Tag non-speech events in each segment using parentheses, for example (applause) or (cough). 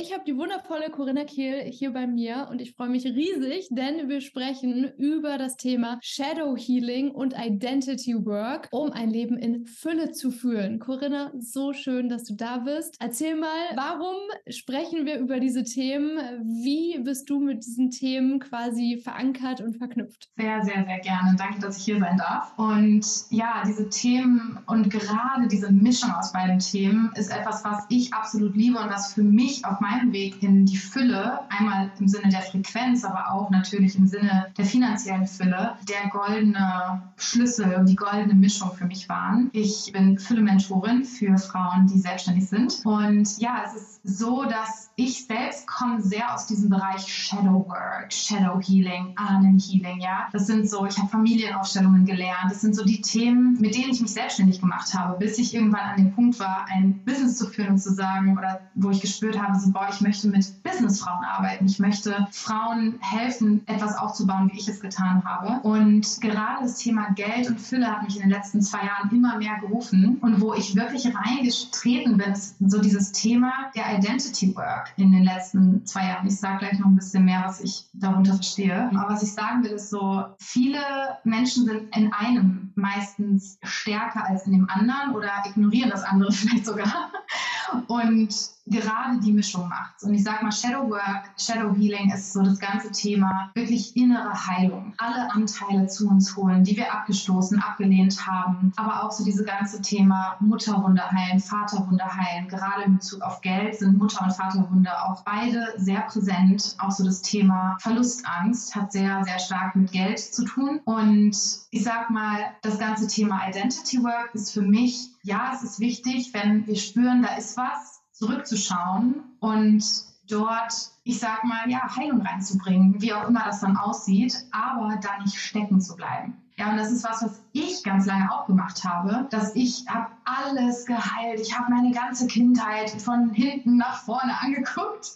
Ich habe die wundervolle Corinna Kehl hier bei mir und ich freue mich riesig, denn wir sprechen über das Thema Shadow Healing und Identity Work, um ein Leben in Fülle zu fühlen. Corinna, so schön, dass du da bist. Erzähl mal, warum sprechen wir über diese Themen? Wie bist du mit diesen Themen quasi verankert und verknüpft? Sehr, sehr, sehr gerne. Danke, dass ich hier sein darf. Und ja, diese Themen und gerade diese Mischung aus beiden Themen ist etwas, was ich absolut liebe und was für mich auf meinem Weg in die Fülle, einmal im Sinne der Frequenz, aber auch natürlich im Sinne der finanziellen Fülle, der goldene Schlüssel, die goldene Mischung für mich waren. Ich bin Fülle-Mentorin für Frauen, die selbstständig sind. Und ja, es ist so, dass ich selbst komme sehr aus diesem Bereich Shadow Work, Shadow Healing, Ahnen-Healing, ja. Das sind so, ich habe Familienaufstellungen gelernt. Das sind so die Themen, mit denen ich mich selbstständig gemacht habe, bis ich irgendwann an dem Punkt war, ein Business zu führen und zu sagen, oder wo ich gespürt habe, so, boah, ich möchte mit Businessfrauen arbeiten. Ich möchte Frauen helfen, etwas aufzubauen, wie ich es getan habe. Und gerade das Thema Geld und Fülle hat mich in den letzten zwei Jahren immer mehr gerufen. Und wo ich wirklich reingetreten bin, ist so dieses Thema der Identity Work in den letzten zwei Jahren. Ich sage gleich noch ein bisschen mehr, was ich darunter verstehe. Aber was ich sagen will, ist so, viele Menschen sind in einem meistens stärker als in dem anderen oder ignorieren das andere (laughs) vielleicht sogar. Und gerade die Mischung macht. Und ich sage mal, Shadow Work, Shadow Healing ist so das ganze Thema wirklich innere Heilung. Alle Anteile zu uns holen, die wir abgestoßen, abgelehnt haben. Aber auch so diese ganze Thema Mutterwunde heilen, Vaterwunde heilen. Gerade in Bezug auf Geld sind Mutter- und Vaterwunde auch beide sehr präsent. Auch so das Thema Verlustangst hat sehr, sehr stark mit Geld zu tun. Und ich sag mal, das ganze Thema Identity Work ist für mich, ja, es ist wichtig, wenn wir spüren, da ist was, zurückzuschauen und dort, ich sag mal, ja, Heilung reinzubringen, wie auch immer das dann aussieht, aber da nicht stecken zu bleiben. Ja, und das ist was, was ich ganz lange auch gemacht habe, dass ich habe alles geheilt. Ich habe meine ganze Kindheit von hinten nach vorne angeguckt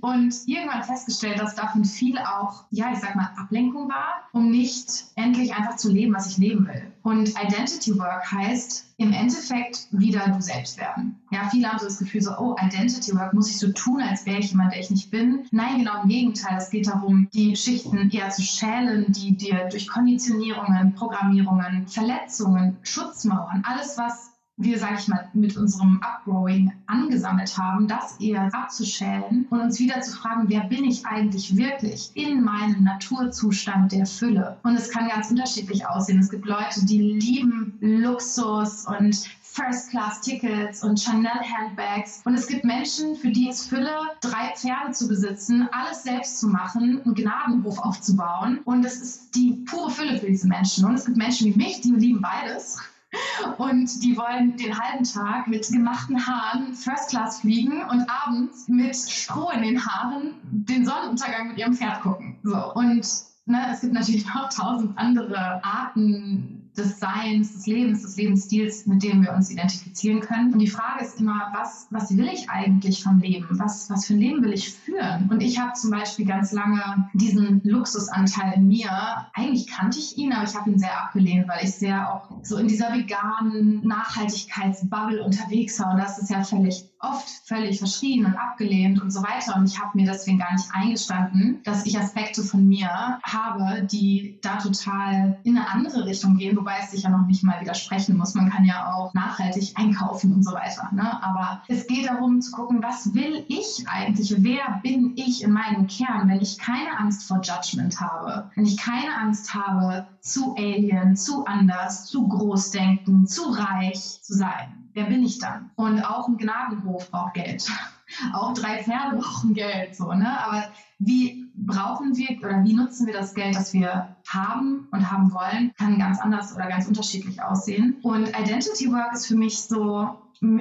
und irgendwann festgestellt, dass davon viel auch, ja, ich sag mal, Ablenkung war, um nicht endlich einfach zu leben, was ich leben will. Und Identity Work heißt, im Endeffekt wieder du selbst werden. Ja, viele haben so das Gefühl so, oh, Identity Work, muss ich so tun, als wäre ich jemand, der ich nicht bin. Nein, genau im Gegenteil. Es geht darum, die Schichten eher zu schälen, die dir durch Konditionierungen, Programmierungen, Verletzungen, Schutzmauern, alles, was wir, sage ich mal, mit unserem Upgrowing angesammelt haben, das eher abzuschälen und uns wieder zu fragen, wer bin ich eigentlich wirklich in meinem Naturzustand der Fülle? Und es kann ganz unterschiedlich aussehen. Es gibt Leute, die lieben Luxus und First-Class-Tickets und Chanel-Handbags. Und es gibt Menschen, für die es Fülle, drei Pferde zu besitzen, alles selbst zu machen, einen Gnadenhof aufzubauen. Und das ist die pure Fülle für diese Menschen. Und es gibt Menschen wie mich, die lieben beides. (laughs) Und die wollen den halben Tag mit gemachten Haaren First Class fliegen und abends mit Stroh in den Haaren den Sonnenuntergang mit ihrem Pferd gucken. So. Und ne, es gibt natürlich noch tausend andere Arten, des Seins, des Lebens, des Lebensstils, mit dem wir uns identifizieren können. Und die Frage ist immer, was, was will ich eigentlich vom Leben? Was, was für ein Leben will ich führen? Und ich habe zum Beispiel ganz lange diesen Luxusanteil in mir. Eigentlich kannte ich ihn, aber ich habe ihn sehr abgelehnt, weil ich sehr auch so in dieser veganen Nachhaltigkeitsbubble unterwegs war. Und das ist ja völlig oft völlig verschrien und abgelehnt und so weiter. Und ich habe mir deswegen gar nicht eingestanden, dass ich Aspekte von mir habe, die da total in eine andere Richtung gehen, wobei es sich ja noch nicht mal widersprechen muss. Man kann ja auch nachhaltig einkaufen und so weiter. Ne? Aber es geht darum zu gucken, was will ich eigentlich? Wer bin ich in meinem Kern, wenn ich keine Angst vor Judgment habe? Wenn ich keine Angst habe, zu alien, zu anders, zu groß denken, zu reich zu sein? Wer bin ich dann? Und auch ein Gnadenhof braucht Geld. (laughs) auch drei Pferde brauchen Geld, so, ne? Aber wie brauchen wir oder wie nutzen wir das Geld, das wir haben und haben wollen, kann ganz anders oder ganz unterschiedlich aussehen. Und Identity Work ist für mich so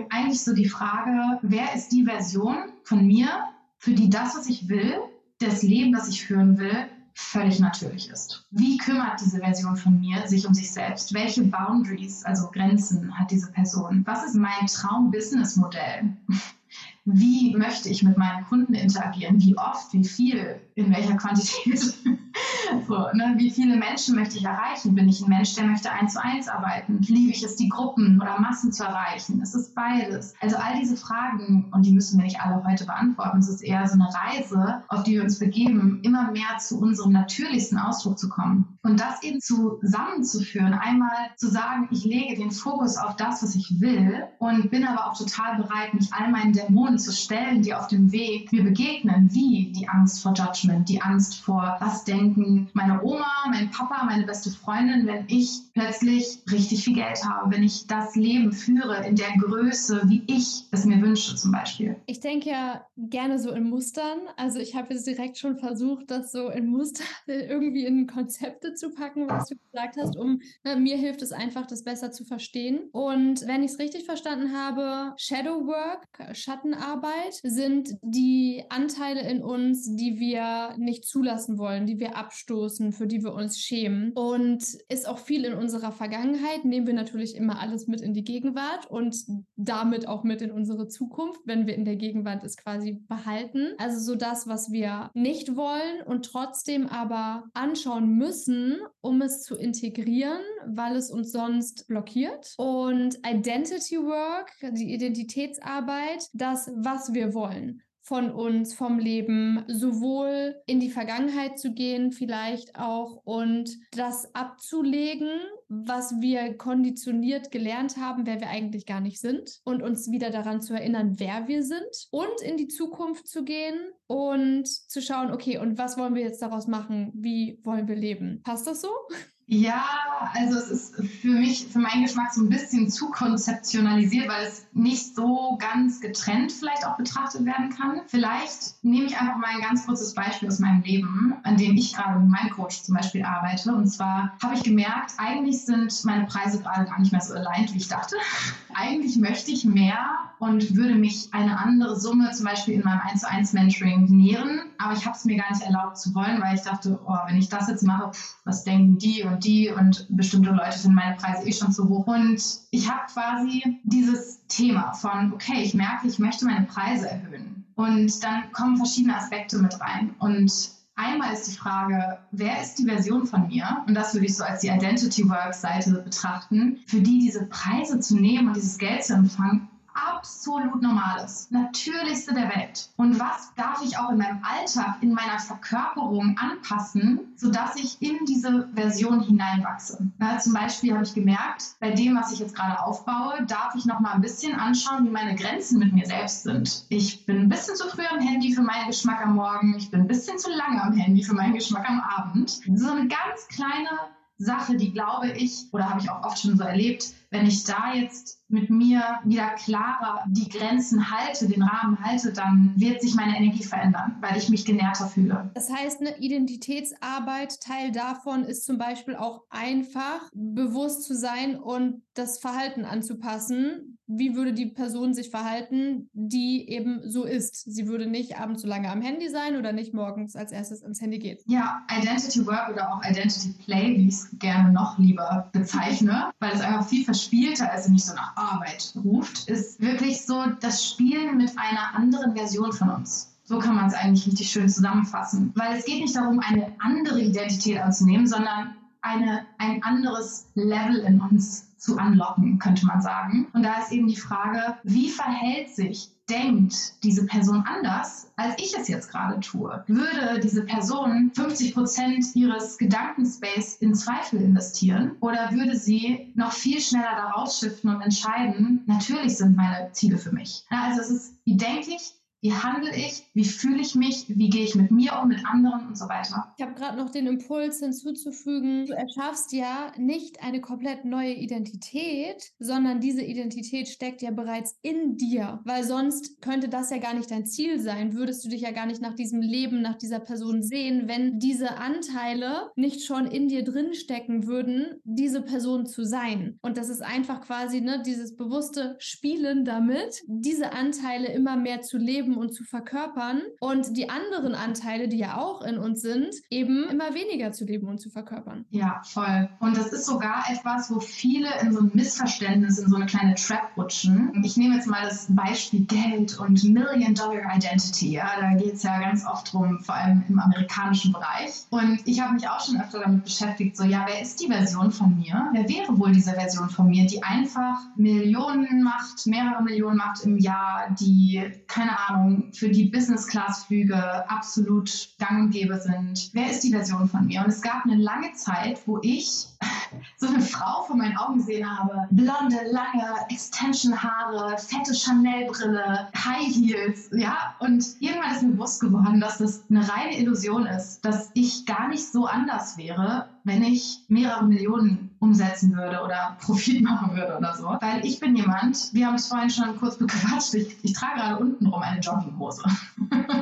eigentlich so die Frage, wer ist die Version von mir, für die das, was ich will, das Leben, das ich führen will, völlig natürlich ist. Wie kümmert diese Version von mir sich um sich selbst? Welche Boundaries, also Grenzen hat diese Person? Was ist mein Traum-Business-Modell? (laughs) Wie möchte ich mit meinen Kunden interagieren? Wie oft, wie viel, in welcher Quantität? (laughs) so, ne? Wie viele Menschen möchte ich erreichen? Bin ich ein Mensch, der möchte eins zu eins arbeiten? Liebe ich es, die Gruppen oder Massen zu erreichen? Es ist beides. Also all diese Fragen, und die müssen wir nicht alle heute beantworten, es ist eher so eine Reise, auf die wir uns begeben, immer mehr zu unserem natürlichsten Ausdruck zu kommen. Und das eben zusammenzuführen, einmal zu sagen, ich lege den Fokus auf das, was ich will und bin aber auch total bereit, mich all meinen Dämonen zu stellen, die auf dem Weg mir begegnen, wie die Angst vor Judgment, die Angst vor, was denken meine Oma, mein Papa, meine beste Freundin, wenn ich plötzlich richtig viel Geld habe, wenn ich das Leben führe in der Größe, wie ich es mir wünsche zum Beispiel. Ich denke ja gerne so in Mustern. Also ich habe jetzt direkt schon versucht, das so in Muster (laughs) irgendwie in Konzepte zu packen, was du gesagt hast, um na, ne, mir hilft es einfach, das besser zu verstehen. Und wenn ich es richtig verstanden habe, Shadow Work, Schattenarbeit, sind die Anteile in uns, die wir nicht zulassen wollen, die wir abstoßen, für die wir uns schämen. Und ist auch viel in unserer Vergangenheit, nehmen wir natürlich immer alles mit in die Gegenwart und damit auch mit in unsere Zukunft, wenn wir in der Gegenwart es quasi behalten. Also so das, was wir nicht wollen und trotzdem aber anschauen müssen, um es zu integrieren, weil es uns sonst blockiert. Und Identity Work, die Identitätsarbeit, das, was wir wollen von uns, vom Leben, sowohl in die Vergangenheit zu gehen, vielleicht auch und das abzulegen, was wir konditioniert gelernt haben, wer wir eigentlich gar nicht sind und uns wieder daran zu erinnern, wer wir sind und in die Zukunft zu gehen und zu schauen, okay, und was wollen wir jetzt daraus machen? Wie wollen wir leben? Passt das so? (laughs) Ja, also es ist für mich, für meinen Geschmack so ein bisschen zu konzeptionalisiert, weil es nicht so ganz getrennt vielleicht auch betrachtet werden kann. Vielleicht nehme ich einfach mal ein ganz kurzes Beispiel aus meinem Leben, an dem ich gerade mit meinem Coach zum Beispiel arbeite. Und zwar habe ich gemerkt, eigentlich sind meine Preise gerade gar nicht mehr so aligned, wie ich dachte. (laughs) Eigentlich möchte ich mehr und würde mich eine andere Summe zum Beispiel in meinem 1 zu 1 Mentoring nähren. Aber ich habe es mir gar nicht erlaubt zu wollen, weil ich dachte, oh, wenn ich das jetzt mache, was denken die und die und bestimmte Leute sind meine Preise eh schon zu hoch. Und ich habe quasi dieses Thema von, okay, ich merke, ich möchte meine Preise erhöhen. Und dann kommen verschiedene Aspekte mit rein. Und Einmal ist die Frage, wer ist die Version von mir? Und das würde ich so als die Identity Work Seite betrachten, für die diese Preise zu nehmen und dieses Geld zu empfangen, absolut Normales, Natürlichste der Welt. Und was darf ich auch in meinem Alltag, in meiner Verkörperung anpassen, sodass ich in diese Version hineinwachse? Na, zum Beispiel habe ich gemerkt, bei dem, was ich jetzt gerade aufbaue, darf ich noch mal ein bisschen anschauen, wie meine Grenzen mit mir selbst sind. Ich bin ein bisschen zu früh am Handy für meinen Geschmack am Morgen, ich bin ein bisschen zu lange am Handy für meinen Geschmack am Abend. So eine ganz kleine Sache, die glaube ich, oder habe ich auch oft schon so erlebt, wenn ich da jetzt mit mir wieder klarer die Grenzen halte, den Rahmen halte, dann wird sich meine Energie verändern, weil ich mich genährter fühle. Das heißt, eine Identitätsarbeit, Teil davon ist zum Beispiel auch einfach bewusst zu sein und das Verhalten anzupassen. Wie würde die Person sich verhalten, die eben so ist? Sie würde nicht abends so lange am Handy sein oder nicht morgens als erstes ans Handy gehen. Ja, Identity Work oder auch Identity Play, wie ich es gerne noch lieber bezeichne, weil es einfach viel verspielter ist und nicht so nach Arbeit ruft, ist wirklich so das Spielen mit einer anderen Version von uns. So kann man es eigentlich richtig schön zusammenfassen. Weil es geht nicht darum, eine andere Identität anzunehmen, sondern eine, ein anderes Level in uns zu unlocken, könnte man sagen. Und da ist eben die Frage, wie verhält sich denkt diese Person anders, als ich es jetzt gerade tue? Würde diese Person 50 Prozent ihres Gedankenspace in Zweifel investieren oder würde sie noch viel schneller daraus shiften und entscheiden, natürlich sind meine Ziele für mich? also es ist, wie denke ich, wie handle ich? Wie fühle ich mich? Wie gehe ich mit mir um, mit anderen und so weiter? Ich habe gerade noch den Impuls hinzuzufügen, du erschaffst ja nicht eine komplett neue Identität, sondern diese Identität steckt ja bereits in dir, weil sonst könnte das ja gar nicht dein Ziel sein. Würdest du dich ja gar nicht nach diesem Leben, nach dieser Person sehen, wenn diese Anteile nicht schon in dir drin stecken würden, diese Person zu sein. Und das ist einfach quasi ne, dieses bewusste Spielen damit, diese Anteile immer mehr zu leben leben und zu verkörpern und die anderen Anteile, die ja auch in uns sind, eben immer weniger zu leben und zu verkörpern. Ja, voll. Und das ist sogar etwas, wo viele in so ein Missverständnis, in so eine kleine Trap rutschen. Ich nehme jetzt mal das Beispiel Geld und Million Dollar Identity. Ja, da geht es ja ganz oft drum, vor allem im amerikanischen Bereich. Und ich habe mich auch schon öfter damit beschäftigt, so, ja, wer ist die Version von mir? Wer wäre wohl diese Version von mir, die einfach Millionen macht, mehrere Millionen macht im Jahr, die, keine Ahnung, für die Business-Class-Flüge absolut gang und gäbe sind? Wer ist die Version von mir? Und es gab eine lange Zeit, wo ich (laughs) so eine Frau vor meinen Augen gesehen habe. Blonde, lange Extension-Haare, fette Chanel-Brille, High Heels, ja. Und irgendwann ist mir bewusst geworden, dass das eine reine Illusion ist, dass ich gar nicht so anders wäre, wenn ich mehrere Millionen umsetzen würde oder (laughs) Profit machen würde oder so. Weil ich bin jemand, wir haben es vorhin schon kurz bequatscht, ich, ich trage gerade untenrum eine Jogginghose. (laughs)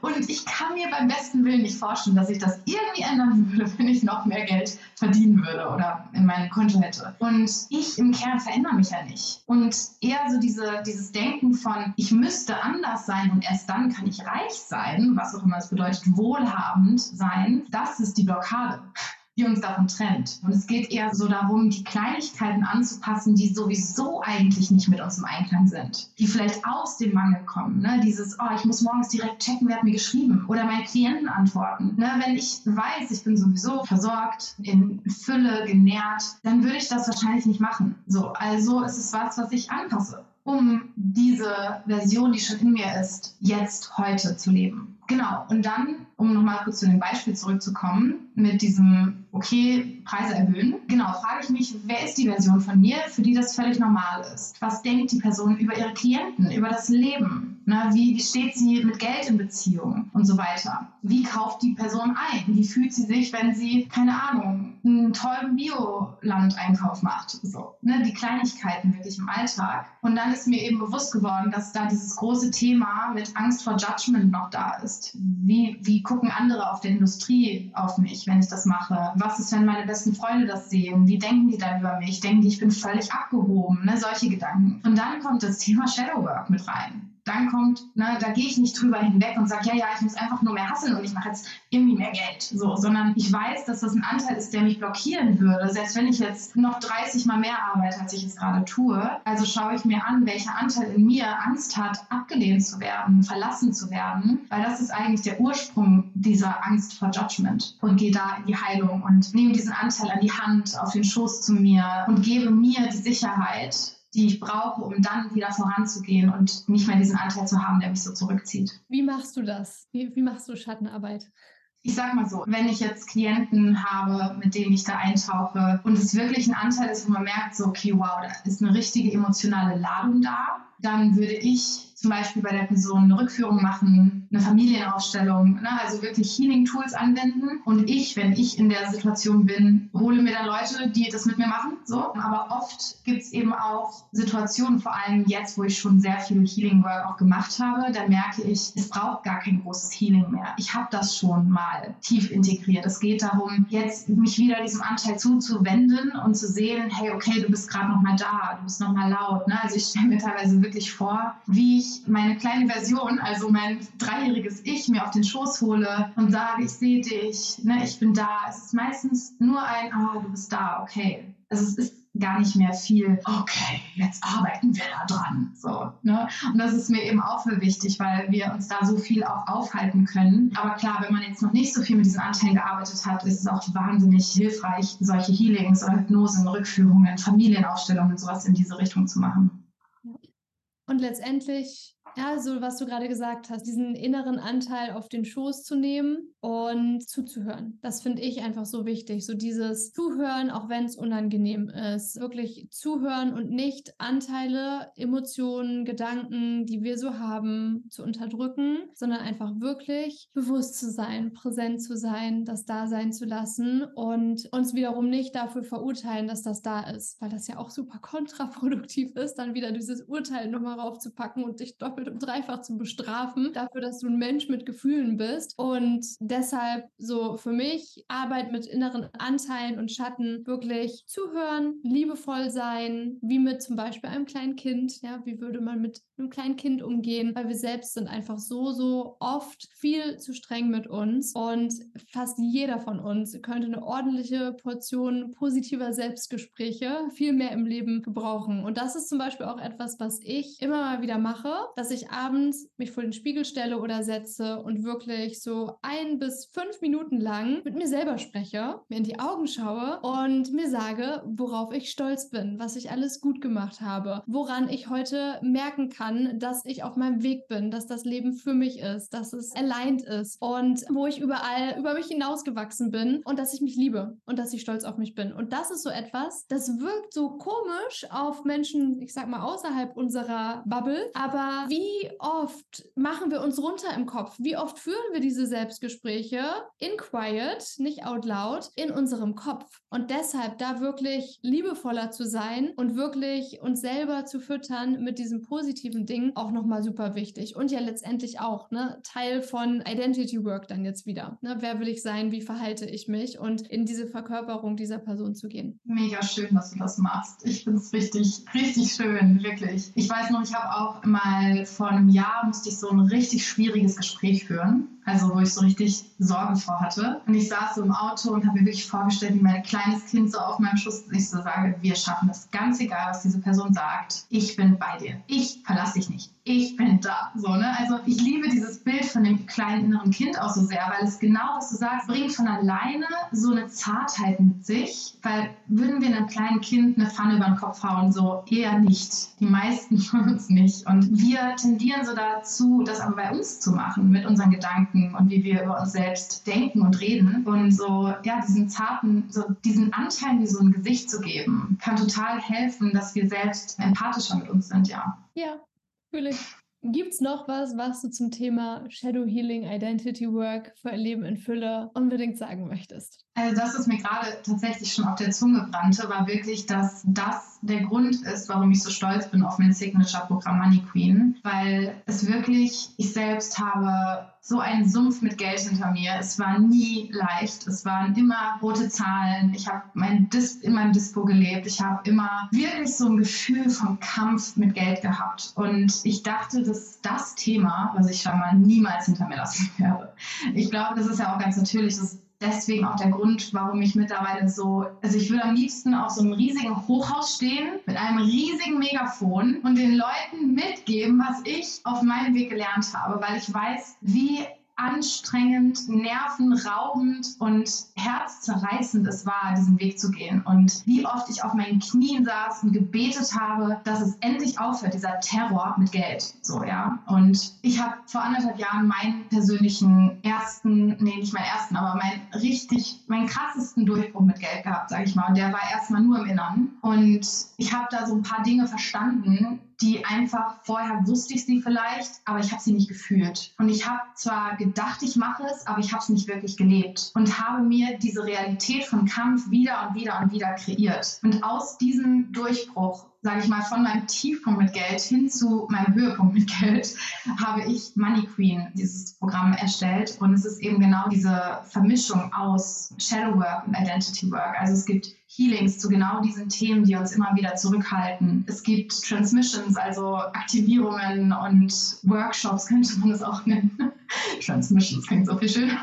Und ich kann mir beim besten Willen nicht vorstellen, dass ich das irgendwie ändern würde, wenn ich noch mehr Geld verdienen würde oder in meinem Konto hätte. Und ich im Kern verändere mich ja nicht. Und eher so diese, dieses Denken von, ich müsste anders sein und erst dann kann ich reich sein, was auch immer es bedeutet, wohlhabend sein, das ist die Blockade die uns davon trennt. Und es geht eher so darum, die Kleinigkeiten anzupassen, die sowieso eigentlich nicht mit uns im Einklang sind, die vielleicht aus dem Mangel kommen. Ne? Dieses, oh, ich muss morgens direkt checken, wer hat mir geschrieben oder meine Klienten antworten. Ne? Wenn ich weiß, ich bin sowieso versorgt, in Fülle, genährt, dann würde ich das wahrscheinlich nicht machen. So, also ist es was, was ich anpasse um diese Version, die schon in mir ist, jetzt heute zu leben. Genau, und dann, um nochmal kurz zu dem Beispiel zurückzukommen, mit diesem, okay, Preise erhöhen. Genau, frage ich mich, wer ist die Version von mir, für die das völlig normal ist? Was denkt die Person über ihre Klienten, über das Leben? Ne? Wie, wie steht sie mit Geld in Beziehung und so weiter? Wie kauft die Person ein? Wie fühlt sie sich, wenn sie, keine Ahnung, einen tollen Bioland-Einkauf macht? So, ne? Die Kleinigkeiten wirklich im Alltag. Und dann ist mir eben bewusst geworden, dass da dieses große Thema mit Angst vor Judgment noch da ist. Wie, wie gucken andere auf der Industrie auf mich, wenn ich das mache? Was ist, wenn meine besten Freunde das sehen? Wie denken die dann über mich? Denken die, ich bin völlig abgehoben? Ne? Solche Gedanken. Und dann kommt das Thema Shadowwork mit rein dann kommt, ne, da gehe ich nicht drüber hinweg und sage, ja, ja, ich muss einfach nur mehr hasseln und ich mache jetzt irgendwie mehr Geld. So, sondern ich weiß, dass das ein Anteil ist, der mich blockieren würde, selbst wenn ich jetzt noch 30 mal mehr arbeite, als ich es gerade tue. Also schaue ich mir an, welcher Anteil in mir Angst hat, abgelehnt zu werden, verlassen zu werden, weil das ist eigentlich der Ursprung dieser Angst vor Judgment und gehe da in die Heilung und nehme diesen Anteil an die Hand, auf den Schoß zu mir und gebe mir die Sicherheit, die ich brauche, um dann wieder voranzugehen und nicht mehr diesen Anteil zu haben, der mich so zurückzieht. Wie machst du das? Wie, wie machst du Schattenarbeit? Ich sag mal so, wenn ich jetzt Klienten habe, mit denen ich da eintauche und es wirklich ein Anteil ist, wo man merkt, so, okay, wow, da ist eine richtige emotionale Ladung da, dann würde ich zum Beispiel bei der Person eine Rückführung machen, eine Familienaufstellung, ne? also wirklich Healing-Tools anwenden. Und ich, wenn ich in der Situation bin, hole mir dann Leute, die das mit mir machen. So. Aber oft gibt es eben auch Situationen, vor allem jetzt, wo ich schon sehr viel Healing-Work auch gemacht habe, da merke ich, es braucht gar kein großes Healing mehr. Ich habe das schon mal tief integriert. Es geht darum, jetzt mich wieder diesem Anteil zuzuwenden und zu sehen, hey, okay, du bist gerade noch mal da, du bist noch mal laut. Ne? Also ich stelle mir teilweise wirklich vor, wie ich meine kleine Version, also mein dreijähriges Ich, mir auf den Schoß hole und sage, ich sehe dich, ne, ich bin da. Es ist meistens nur ein, oh, du bist da, okay. Also es ist gar nicht mehr viel, okay, jetzt arbeiten wir da dran. So, ne? Und das ist mir eben auch für wichtig, weil wir uns da so viel auch aufhalten können. Aber klar, wenn man jetzt noch nicht so viel mit diesen Anteilen gearbeitet hat, ist es auch wahnsinnig hilfreich, solche Healings oder Hypnosen, Rückführungen, Familienaufstellungen, sowas in diese Richtung zu machen. Und letztendlich, ja, so was du gerade gesagt hast, diesen inneren Anteil auf den Schoß zu nehmen und zuzuhören. Das finde ich einfach so wichtig. So dieses Zuhören, auch wenn es unangenehm ist. Wirklich zuhören und nicht Anteile, Emotionen, Gedanken, die wir so haben, zu unterdrücken, sondern einfach wirklich bewusst zu sein, präsent zu sein, das da sein zu lassen und uns wiederum nicht dafür verurteilen, dass das da ist, weil das ja auch super kontraproduktiv ist, dann wieder dieses Urteil nochmal raufzupacken und dich doppelt doppelt und dreifach zu bestrafen, dafür, dass du ein Mensch mit Gefühlen bist. Und deshalb so für mich Arbeit mit inneren Anteilen und Schatten wirklich zuhören, liebevoll sein, wie mit zum Beispiel einem kleinen Kind. Ja, wie würde man mit einem kleinen Kind umgehen? Weil wir selbst sind einfach so, so oft viel zu streng mit uns und fast jeder von uns könnte eine ordentliche Portion positiver Selbstgespräche viel mehr im Leben gebrauchen. Und das ist zum Beispiel auch etwas, was ich immer mal wieder mache, dass ich abends mich vor den Spiegel stelle oder setze und wirklich so ein bis fünf Minuten lang mit mir selber spreche, mir in die Augen schaue und mir sage, worauf ich stolz bin, was ich alles gut gemacht habe, woran ich heute merken kann, dass ich auf meinem Weg bin, dass das Leben für mich ist, dass es aligned ist und wo ich überall über mich hinausgewachsen bin und dass ich mich liebe und dass ich stolz auf mich bin. Und das ist so etwas, das wirkt so komisch auf Menschen, ich sag mal, außerhalb unserer Bubble. Aber wie oft machen wir uns runter im Kopf? Wie oft führen wir diese Selbstgespräche in quiet, nicht out loud, in unserem Kopf? Und deshalb da wirklich liebevoller zu sein und wirklich uns selber zu füttern mit diesem positiven Ding auch nochmal super wichtig. Und ja letztendlich auch, ne, Teil von Identity Work dann jetzt wieder. Ne, wer will ich sein? Wie verhalte ich mich? Und in diese Verkörperung dieser Person zu gehen. Mega schön, dass du das machst. Ich finde es richtig, richtig schön, wirklich. Ich weiß noch, ich habe auch mal vor einem Jahr musste ich so ein richtig schwieriges Gespräch führen also wo ich so richtig Sorgen vor hatte. Und ich saß so im Auto und habe mir wirklich vorgestellt, wie mein kleines Kind so auf meinem Schuss ich so sage, wir schaffen das. Ganz egal, was diese Person sagt. Ich bin bei dir. Ich verlasse dich nicht. Ich bin da. So, ne? Also ich liebe dieses Bild von dem kleinen inneren Kind auch so sehr, weil es genau, was du sagst, bringt von alleine so eine Zartheit mit sich. Weil würden wir einem kleinen Kind eine Pfanne über den Kopf hauen, so eher nicht. Die meisten (laughs) von uns nicht. Und wir tendieren so dazu, das aber bei uns zu machen, mit unseren Gedanken denken und wie wir über uns selbst denken und reden. Und so, ja, diesen zarten, so diesen Anteil wie so ein Gesicht zu geben, kann total helfen, dass wir selbst empathischer mit uns sind, ja. Ja, fühle ich. Gibt es noch was, was du zum Thema Shadow Healing, Identity Work für ein Leben in Fülle unbedingt sagen möchtest? Also das, was mir gerade tatsächlich schon auf der Zunge brannte, war wirklich, dass das der Grund ist, warum ich so stolz bin auf mein Signature-Programm Money Queen, weil es wirklich, ich selbst habe so einen Sumpf mit Geld hinter mir. Es war nie leicht. Es waren immer rote Zahlen. Ich habe mein Dis in meinem Dispo gelebt. Ich habe immer wirklich so ein Gefühl vom Kampf mit Geld gehabt. Und ich dachte, dass das Thema, was ich schon mal niemals hinter mir lassen werde. Ich glaube, das ist ja auch ganz natürlich, dass deswegen auch der Grund, warum ich mittlerweile so, also ich würde am liebsten auf so einem riesigen Hochhaus stehen mit einem riesigen Megafon und den Leuten mitgeben, was ich auf meinem Weg gelernt habe, weil ich weiß, wie anstrengend, nervenraubend und herzzerreißend es war, diesen Weg zu gehen. Und wie oft ich auf meinen Knien saß und gebetet habe, dass es endlich aufhört, dieser Terror mit Geld. So, ja. Und ich habe vor anderthalb Jahren meinen persönlichen ersten, nee, nicht meinen ersten, aber meinen richtig, meinen krassesten Durchbruch mit Geld gehabt, sage ich mal. Und der war erstmal nur im Innern. Und ich habe da so ein paar Dinge verstanden, die einfach, vorher wusste ich sie vielleicht, aber ich habe sie nicht gefühlt. Und ich habe zwar gedacht, ich mache es, aber ich habe es nicht wirklich gelebt und habe mir diese Realität von Kampf wieder und wieder und wieder kreiert. Und aus diesem Durchbruch sage ich mal, von meinem Tiefpunkt mit Geld hin zu meinem Höhepunkt mit Geld, (laughs) habe ich Money Queen, dieses Programm erstellt. Und es ist eben genau diese Vermischung aus Shadow Work und Identity Work. Also es gibt Healings zu genau diesen Themen, die uns immer wieder zurückhalten. Es gibt Transmissions, also Aktivierungen und Workshops, (laughs) könnte man es auch nennen. (laughs) Transmissions klingt so viel schöner.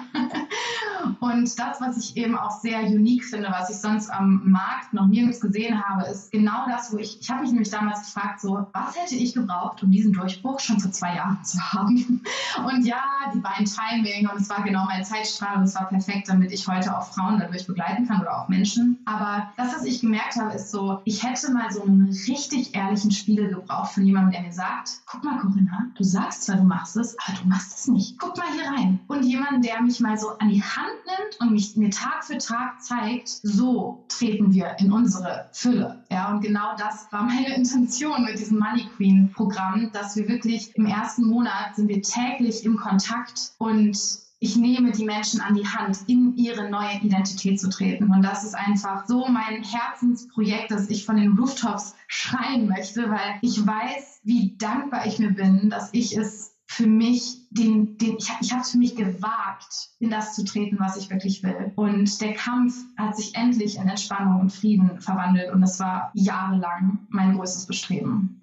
Und das, was ich eben auch sehr unique finde, was ich sonst am Markt noch nirgends gesehen habe, ist genau das, wo ich, ich habe mich nämlich damals gefragt, so, was hätte ich gebraucht, um diesen Durchbruch schon vor zwei Jahren (laughs) zu haben? Und ja, die beiden Timing und es war genau mein Zeitstrahl und es war perfekt, damit ich heute auch Frauen dadurch begleiten kann oder auch Menschen. Aber das, was ich gemerkt habe, ist so, ich hätte mal so einen richtig ehrlichen Spiegel gebraucht von jemandem, der mir sagt, guck mal, Corinna, du sagst zwar, du machst es, aber du machst es nicht. Guck mal hier rein. Und jemand, der mich mal so an die Hand nimmt und mich mir Tag für Tag zeigt, so treten wir in unsere Fülle. Ja, und genau das war meine (laughs) Intention mit diesem Money Queen Programm, dass wir wirklich im ersten Monat sind wir täglich im Kontakt und ich nehme die Menschen an die Hand, in ihre neue Identität zu treten. Und das ist einfach so mein Herzensprojekt, das ich von den Rooftops schreien möchte, weil ich weiß, wie dankbar ich mir bin, dass ich es für mich, den, den, ich, ich habe es für mich gewagt, in das zu treten, was ich wirklich will. Und der Kampf hat sich endlich in Entspannung und Frieden verwandelt. Und das war jahrelang mein größtes Bestreben.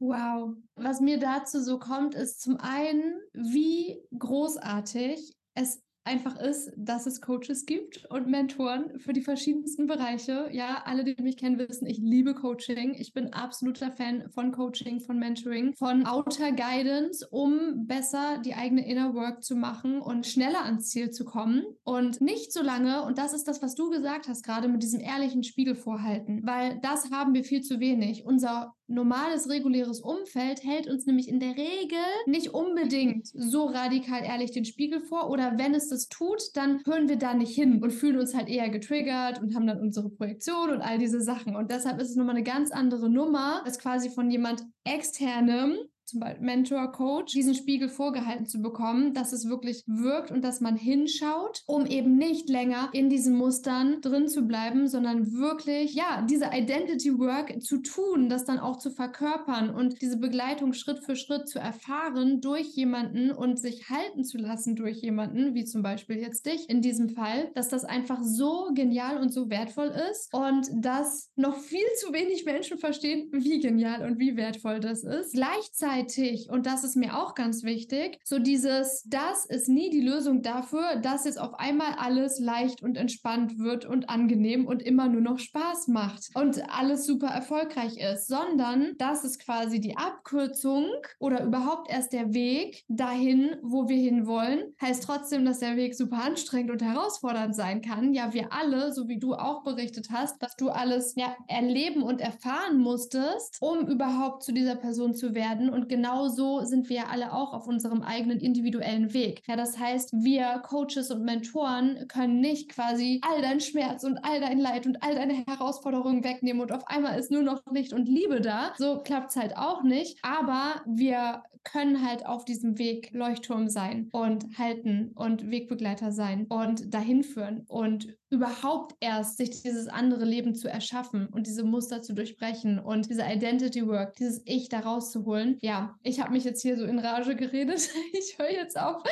Wow. Was mir dazu so kommt, ist zum einen, wie großartig es einfach ist, dass es Coaches gibt und Mentoren für die verschiedensten Bereiche. Ja, alle, die mich kennen, wissen, ich liebe Coaching. Ich bin absoluter Fan von Coaching, von Mentoring, von Outer Guidance, um besser die eigene Inner Work zu machen und schneller ans Ziel zu kommen. Und nicht so lange, und das ist das, was du gesagt hast, gerade mit diesem ehrlichen Spiegel vorhalten, weil das haben wir viel zu wenig. Unser normales, reguläres Umfeld hält uns nämlich in der Regel nicht unbedingt so radikal ehrlich den Spiegel vor oder wenn es das tut, dann hören wir da nicht hin und fühlen uns halt eher getriggert und haben dann unsere Projektion und all diese Sachen. Und deshalb ist es nochmal eine ganz andere Nummer, als quasi von jemand externem zum Beispiel Mentor, Coach, diesen Spiegel vorgehalten zu bekommen, dass es wirklich wirkt und dass man hinschaut, um eben nicht länger in diesen Mustern drin zu bleiben, sondern wirklich, ja, diese Identity Work zu tun, das dann auch zu verkörpern und diese Begleitung Schritt für Schritt zu erfahren durch jemanden und sich halten zu lassen durch jemanden, wie zum Beispiel jetzt dich in diesem Fall, dass das einfach so genial und so wertvoll ist und dass noch viel zu wenig Menschen verstehen, wie genial und wie wertvoll das ist. Gleichzeitig gleichzeitig, und das ist mir auch ganz wichtig, so dieses, das ist nie die Lösung dafür, dass jetzt auf einmal alles leicht und entspannt wird und angenehm und immer nur noch Spaß macht und alles super erfolgreich ist, sondern das ist quasi die Abkürzung oder überhaupt erst der Weg dahin, wo wir hinwollen. Heißt trotzdem, dass der Weg super anstrengend und herausfordernd sein kann. Ja, wir alle, so wie du auch berichtet hast, dass du alles ja erleben und erfahren musstest, um überhaupt zu dieser Person zu werden und genau so sind wir alle auch auf unserem eigenen individuellen Weg. Ja, das heißt, wir Coaches und Mentoren können nicht quasi all dein Schmerz und all dein Leid und all deine Herausforderungen wegnehmen und auf einmal ist nur noch Licht und Liebe da. So klappt es halt auch nicht. Aber wir können halt auf diesem Weg Leuchtturm sein und halten und Wegbegleiter sein und dahin führen und überhaupt erst sich dieses andere Leben zu erschaffen und diese Muster zu durchbrechen und diese Identity Work, dieses Ich da rauszuholen. Ja, ich habe mich jetzt hier so in Rage geredet. (laughs) Ich höre jetzt auf.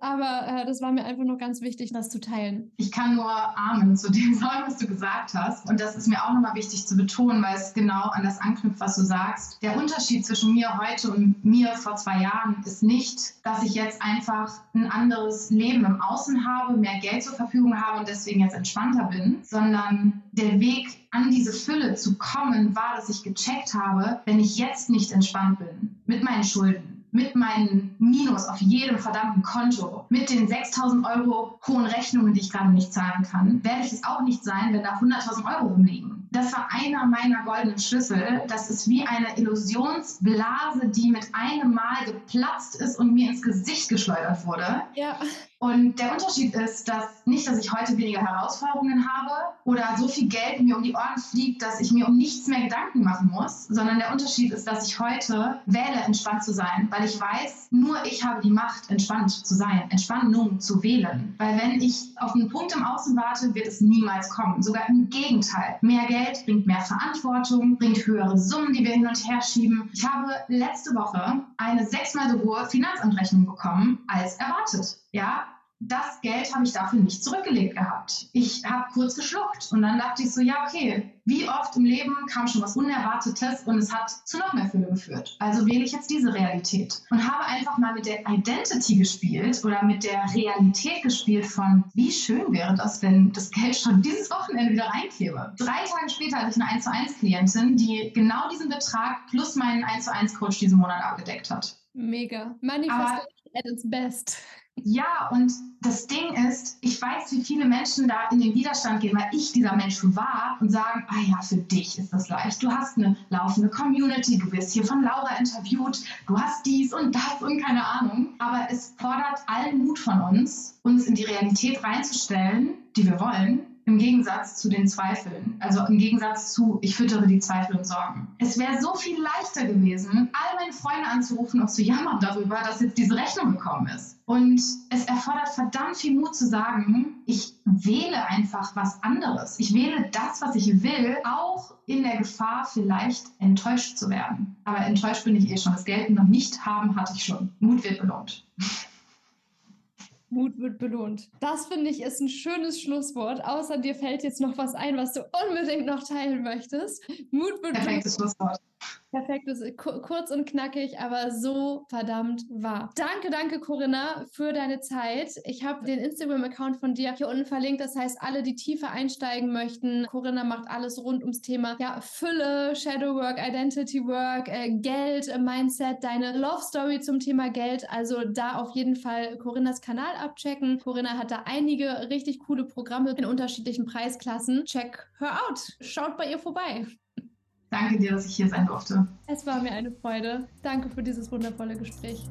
Aber äh, das war mir einfach noch ganz wichtig, das zu teilen. Ich kann nur Amen zu dem (laughs) sagen, was du gesagt hast. Und das ist mir auch nochmal wichtig zu betonen, weil es genau an das anknüpft, was du sagst. Der Unterschied zwischen mir heute und mir vor zwei Jahren ist nicht, dass ich jetzt einfach ein anderes Leben im Außen habe, mehr Geld zur Verfügung habe und deswegen jetzt entspannter bin, sondern der Weg an diese Fülle zu kommen war, dass ich gecheckt habe, wenn ich jetzt nicht entspannt bin mit meinen Schulden, mit meinen Minus auf jedem verdammten Konto, mit den 6000 Euro hohen Rechnungen, die ich gerade nicht zahlen kann, werde ich es auch nicht sein, wenn da 100.000 Euro rumliegen. Das war einer meiner goldenen Schlüssel. Das ist wie eine Illusionsblase, die mit einem Mal geplatzt ist und mir ins Gesicht geschleudert wurde. Ja. Und der Unterschied ist, dass nicht, dass ich heute weniger Herausforderungen habe oder so viel Geld mir um die Ohren fliegt, dass ich mir um nichts mehr Gedanken machen muss, sondern der Unterschied ist, dass ich heute wähle, entspannt zu sein, weil ich weiß, nur ich habe die Macht, entspannt zu sein, Entspannung zu wählen. Weil wenn ich auf einen Punkt im Außen warte, wird es niemals kommen. Sogar im Gegenteil. Mehr Geld bringt mehr Verantwortung, bringt höhere Summen, die wir hin und her schieben. Ich habe letzte Woche eine sechsmal so hohe Finanzamtrechnung bekommen als erwartet. Ja, das Geld habe ich dafür nicht zurückgelegt gehabt. Ich habe kurz geschluckt und dann dachte ich so, ja, okay, wie oft im Leben kam schon was Unerwartetes und es hat zu noch mehr Fülle geführt. Also wähle ich jetzt diese Realität und habe einfach mal mit der Identity gespielt oder mit der Realität gespielt von, wie schön wäre das, wenn das Geld schon dieses Wochenende wieder reinkäme. Drei Tage später hatte ich eine 1 zu 1 Klientin, die genau diesen Betrag plus meinen 1 zu 1 Coach diesen Monat abgedeckt hat. Mega. Manifestation at its best. Ja, und das Ding ist, ich weiß, wie viele Menschen da in den Widerstand gehen, weil ich dieser Mensch war und sagen, ah ja, für dich ist das leicht. Du hast eine laufende Community, du wirst hier von Laura interviewt, du hast dies und das und keine Ahnung. Aber es fordert allen Mut von uns, uns in die Realität reinzustellen, die wir wollen im Gegensatz zu den Zweifeln. Also im Gegensatz zu, ich füttere die Zweifel und Sorgen. Es wäre so viel leichter gewesen, all meine Freunde anzurufen und zu jammern darüber, dass jetzt diese Rechnung gekommen ist. Und es erfordert verdammt viel Mut zu sagen, ich wähle einfach was anderes. Ich wähle das, was ich will, auch in der Gefahr, vielleicht enttäuscht zu werden. Aber enttäuscht bin ich eh schon. Das Geld noch nicht haben hatte ich schon. Mut wird belohnt. Mut wird belohnt. Das finde ich ist ein schönes Schlusswort. Außer dir fällt jetzt noch was ein, was du unbedingt noch teilen möchtest. Mut wird Perfektes belohnt. Schlusswort. Perfekt, kurz und knackig, aber so verdammt wahr. Danke, danke, Corinna, für deine Zeit. Ich habe den Instagram-Account von dir hier unten verlinkt. Das heißt, alle, die tiefer einsteigen möchten, Corinna macht alles rund ums Thema ja, Fülle, Shadowwork, Identity Work, äh, Geld, äh, Mindset, deine Love Story zum Thema Geld. Also da auf jeden Fall Corinnas Kanal abchecken. Corinna hat da einige richtig coole Programme in unterschiedlichen Preisklassen. Check her out. Schaut bei ihr vorbei. Danke dir, dass ich hier sein durfte. Es war mir eine Freude. Danke für dieses wundervolle Gespräch.